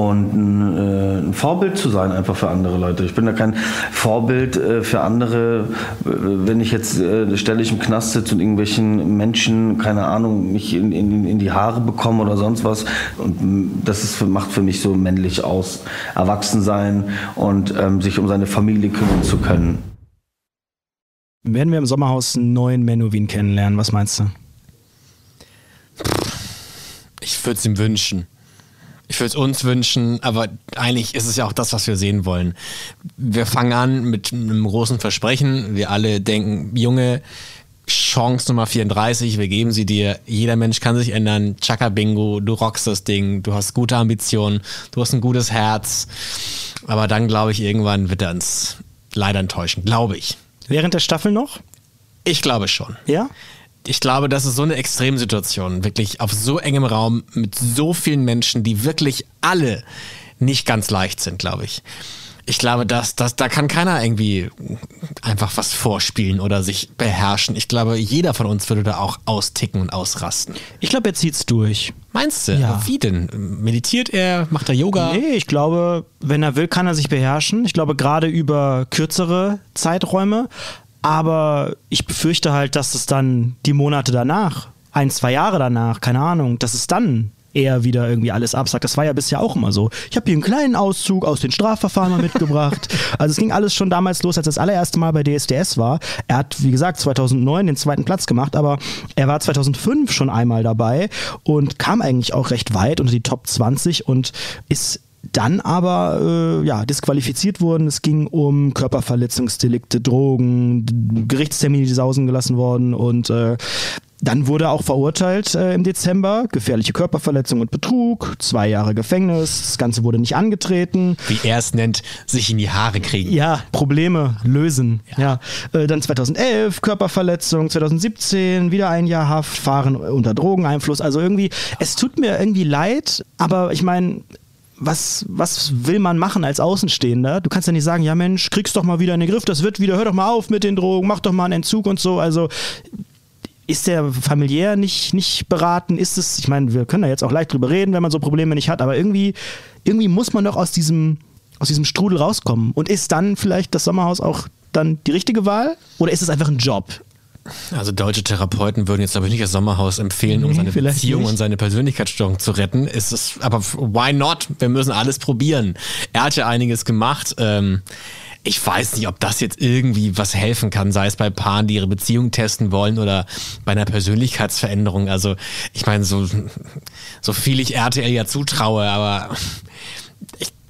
und ein, äh, ein, Vorbild zu sein einfach für andere Leute. Ich bin da kein Vorbild äh, für andere, äh, wenn ich jetzt äh, stelle ich im Knast sitze und irgendwelchen Menschen, keine Ahnung, mich in, in, in die Haare bekomme oder sonst was. Und das ist, macht für mich so männlich aus, erwachsen sein und ähm, sich um seine Familie kümmern zu können. Werden wir im Sommerhaus einen neuen Menowin kennenlernen? Was meinst du? Ich würde es ihm wünschen. Ich würde es uns wünschen, aber eigentlich ist es ja auch das, was wir sehen wollen. Wir fangen an mit einem großen Versprechen. Wir alle denken, Junge, Chance Nummer 34, wir geben sie dir. Jeder Mensch kann sich ändern. Chaka Bingo, du rockst das Ding, du hast gute Ambitionen, du hast ein gutes Herz. Aber dann, glaube ich, irgendwann wird er uns leider enttäuschen, glaube ich. Während der Staffel noch? Ich glaube schon. Ja? Ich glaube, das ist so eine Extremsituation, wirklich auf so engem Raum mit so vielen Menschen, die wirklich alle nicht ganz leicht sind, glaube ich. Ich glaube, dass, dass, da kann keiner irgendwie einfach was vorspielen oder sich beherrschen. Ich glaube, jeder von uns würde da auch austicken und ausrasten. Ich glaube, er zieht's durch. Meinst du? Ja. Wie denn? Meditiert er? Macht er Yoga? Nee, ich glaube, wenn er will, kann er sich beherrschen. Ich glaube, gerade über kürzere Zeiträume. Aber ich befürchte halt, dass es dann die Monate danach, ein, zwei Jahre danach, keine Ahnung, dass es dann eher wieder irgendwie alles absagt. Das war ja bisher auch immer so. Ich habe hier einen kleinen Auszug aus den Strafverfahren mal mitgebracht. Also es ging alles schon damals los, als das allererste Mal bei DSDS war. Er hat, wie gesagt, 2009 den zweiten Platz gemacht, aber er war 2005 schon einmal dabei und kam eigentlich auch recht weit unter die Top 20 und ist dann aber äh, ja, disqualifiziert wurden. Es ging um Körperverletzungsdelikte, Drogen, Gerichtstermine, die sausen gelassen worden und äh, dann wurde er auch verurteilt äh, im Dezember, gefährliche Körperverletzung und Betrug, zwei Jahre Gefängnis, das Ganze wurde nicht angetreten. Wie er es nennt, sich in die Haare kriegen. Ja, Probleme lösen. Ja. ja. Äh, dann 2011 Körperverletzung, 2017 wieder ein Jahr Haft, Fahren unter Drogeneinfluss. Also irgendwie, es tut mir irgendwie leid, aber ich meine, was, was will man machen als Außenstehender? Du kannst ja nicht sagen, ja Mensch, kriegst doch mal wieder in den Griff, das wird wieder, hör doch mal auf mit den Drogen, mach doch mal einen Entzug und so. Also ist der familiär nicht, nicht beraten? Ist es, ich meine, wir können da jetzt auch leicht drüber reden, wenn man so Probleme nicht hat, aber irgendwie, irgendwie muss man doch aus diesem, aus diesem Strudel rauskommen. Und ist dann vielleicht das Sommerhaus auch dann die richtige Wahl? Oder ist es einfach ein Job? Also deutsche Therapeuten würden jetzt, glaube ich, nicht das Sommerhaus empfehlen, um seine Beziehung nicht. und seine Persönlichkeitsstörung zu retten. Ist es, aber why not? Wir müssen alles probieren. Er hat ja einiges gemacht. Ähm, ich weiß nicht, ob das jetzt irgendwie was helfen kann, sei es bei Paaren, die ihre Beziehung testen wollen oder bei einer Persönlichkeitsveränderung. Also ich meine, so, so viel ich RTL ja zutraue, aber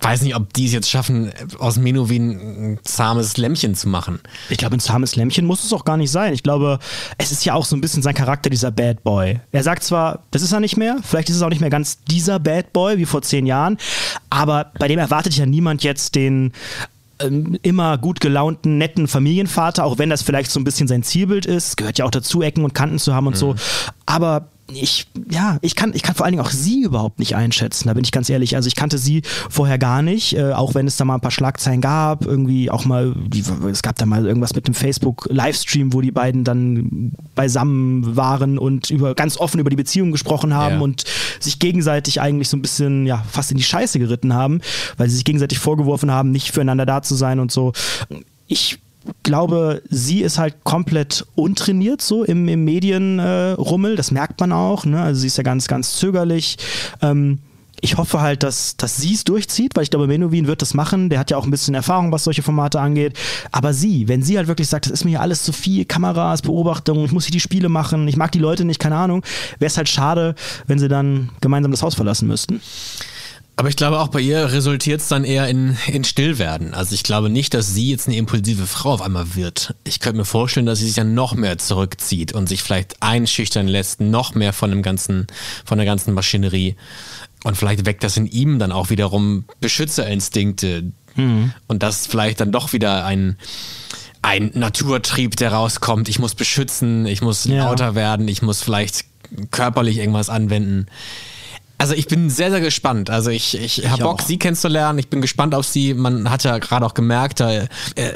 weiß nicht, ob die es jetzt schaffen, aus Menowin ein zahmes Lämmchen zu machen. Ich glaube, ein zahmes Lämmchen muss es auch gar nicht sein. Ich glaube, es ist ja auch so ein bisschen sein Charakter, dieser Bad Boy. Er sagt zwar, das ist er nicht mehr, vielleicht ist es auch nicht mehr ganz dieser Bad Boy wie vor zehn Jahren, aber bei dem erwartet ja niemand jetzt den ähm, immer gut gelaunten, netten Familienvater, auch wenn das vielleicht so ein bisschen sein Zielbild ist. Gehört ja auch dazu, Ecken und Kanten zu haben und mhm. so. Aber ich, ja, ich kann, ich kann vor allen Dingen auch sie überhaupt nicht einschätzen, da bin ich ganz ehrlich. Also ich kannte sie vorher gar nicht, äh, auch wenn es da mal ein paar Schlagzeilen gab, irgendwie auch mal, die, es gab da mal irgendwas mit dem Facebook-Livestream, wo die beiden dann beisammen waren und über, ganz offen über die Beziehung gesprochen haben ja. und sich gegenseitig eigentlich so ein bisschen, ja, fast in die Scheiße geritten haben, weil sie sich gegenseitig vorgeworfen haben, nicht füreinander da zu sein und so. Ich glaube, sie ist halt komplett untrainiert so im, im Medienrummel. Äh, das merkt man auch. Ne? Also sie ist ja ganz, ganz zögerlich. Ähm, Ich hoffe halt, dass, dass sie es durchzieht, weil ich glaube, Menowin wird das machen. Der hat ja auch ein bisschen Erfahrung, was solche Formate angeht. Aber sie, wenn sie halt wirklich sagt, das ist mir hier alles zu viel, Kameras, Beobachtung, ich muss hier die Spiele machen, ich mag die Leute nicht, keine Ahnung, wäre es halt schade, wenn sie dann gemeinsam das Haus verlassen müssten. Aber ich glaube, auch bei ihr resultiert es dann eher in, in Stillwerden. Also ich glaube nicht, dass sie jetzt eine impulsive Frau auf einmal wird. Ich könnte mir vorstellen, dass sie sich dann noch mehr zurückzieht und sich vielleicht einschüchtern lässt, noch mehr von dem ganzen, von der ganzen Maschinerie. Und vielleicht weckt das in ihm dann auch wiederum Beschützerinstinkte. Mhm. Und das vielleicht dann doch wieder ein, ein Naturtrieb, der rauskommt. Ich muss beschützen, ich muss ja. lauter werden, ich muss vielleicht körperlich irgendwas anwenden. Also ich bin sehr, sehr gespannt. Also ich, ich, ich habe Bock, auch. sie kennenzulernen. Ich bin gespannt auf sie. Man hat ja gerade auch gemerkt, da äh,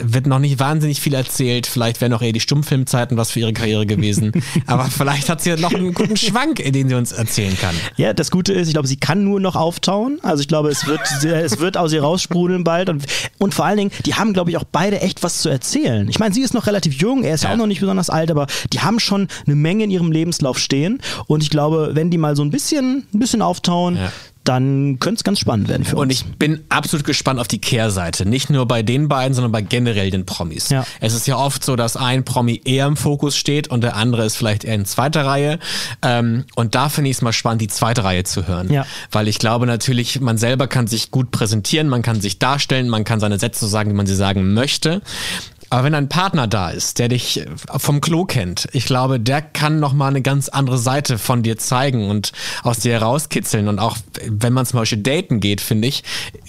wird noch nicht wahnsinnig viel erzählt. Vielleicht wären noch eher die Stummfilmzeiten was für ihre Karriere gewesen. Aber vielleicht hat sie noch einen guten Schwank, den sie uns erzählen kann. Ja, das Gute ist, ich glaube, sie kann nur noch auftauen. Also ich glaube, es wird, es wird aus ihr raussprudeln bald. Und, und vor allen Dingen, die haben, glaube ich, auch beide echt was zu erzählen. Ich meine, sie ist noch relativ jung, er ist ja. ja auch noch nicht besonders alt, aber die haben schon eine Menge in ihrem Lebenslauf stehen. Und ich glaube, wenn die mal so ein bisschen, ein bisschen auf auftauen, ja. dann könnte es ganz spannend werden für uns. Und ich bin absolut gespannt auf die Kehrseite. Nicht nur bei den beiden, sondern bei generell den Promis. Ja. Es ist ja oft so, dass ein Promi eher im Fokus steht und der andere ist vielleicht eher in zweiter Reihe. Ähm, und da finde ich es mal spannend, die zweite Reihe zu hören. Ja. Weil ich glaube natürlich, man selber kann sich gut präsentieren, man kann sich darstellen, man kann seine Sätze so sagen, wie man sie sagen möchte. Aber wenn ein Partner da ist, der dich äh, vom Klo kennt, ich glaube, der kann nochmal eine ganz andere Seite von dir zeigen und aus dir herauskitzeln. Und auch wenn man zum Beispiel daten geht, finde ich,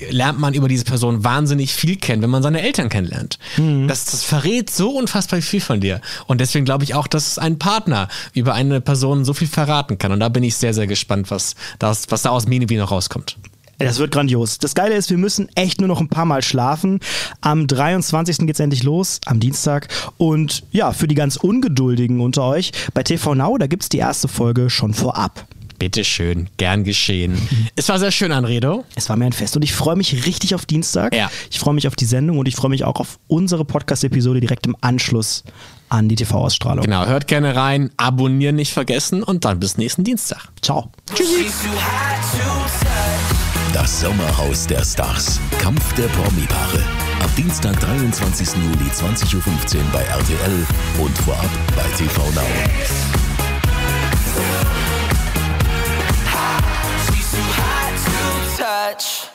lernt man über diese Person wahnsinnig viel kennen, wenn man seine Eltern kennenlernt. Mhm. Das, das verrät so unfassbar viel von dir. Und deswegen glaube ich auch, dass ein Partner über eine Person so viel verraten kann. Und da bin ich sehr, sehr gespannt, was, das, was da aus Mini noch rauskommt. Das wird grandios. Das Geile ist, wir müssen echt nur noch ein paar Mal schlafen. Am 23. geht es endlich los, am Dienstag. Und ja, für die ganz Ungeduldigen unter euch, bei TV Now, da gibt es die erste Folge schon vorab. Bitteschön, gern geschehen. Es war sehr schön, Anredo. Es war mir ein Fest und ich freue mich richtig auf Dienstag. Ja. Ich freue mich auf die Sendung und ich freue mich auch auf unsere Podcast-Episode direkt im Anschluss an die TV-Ausstrahlung. Genau, hört gerne rein, abonnieren nicht vergessen und dann bis nächsten Dienstag. Ciao. Tschüssi. Das Sommerhaus der Stars. Kampf der Promi-Paare. Ab Dienstag, 23. Juli, 20.15 Uhr bei RTL und vorab bei TV Now. touch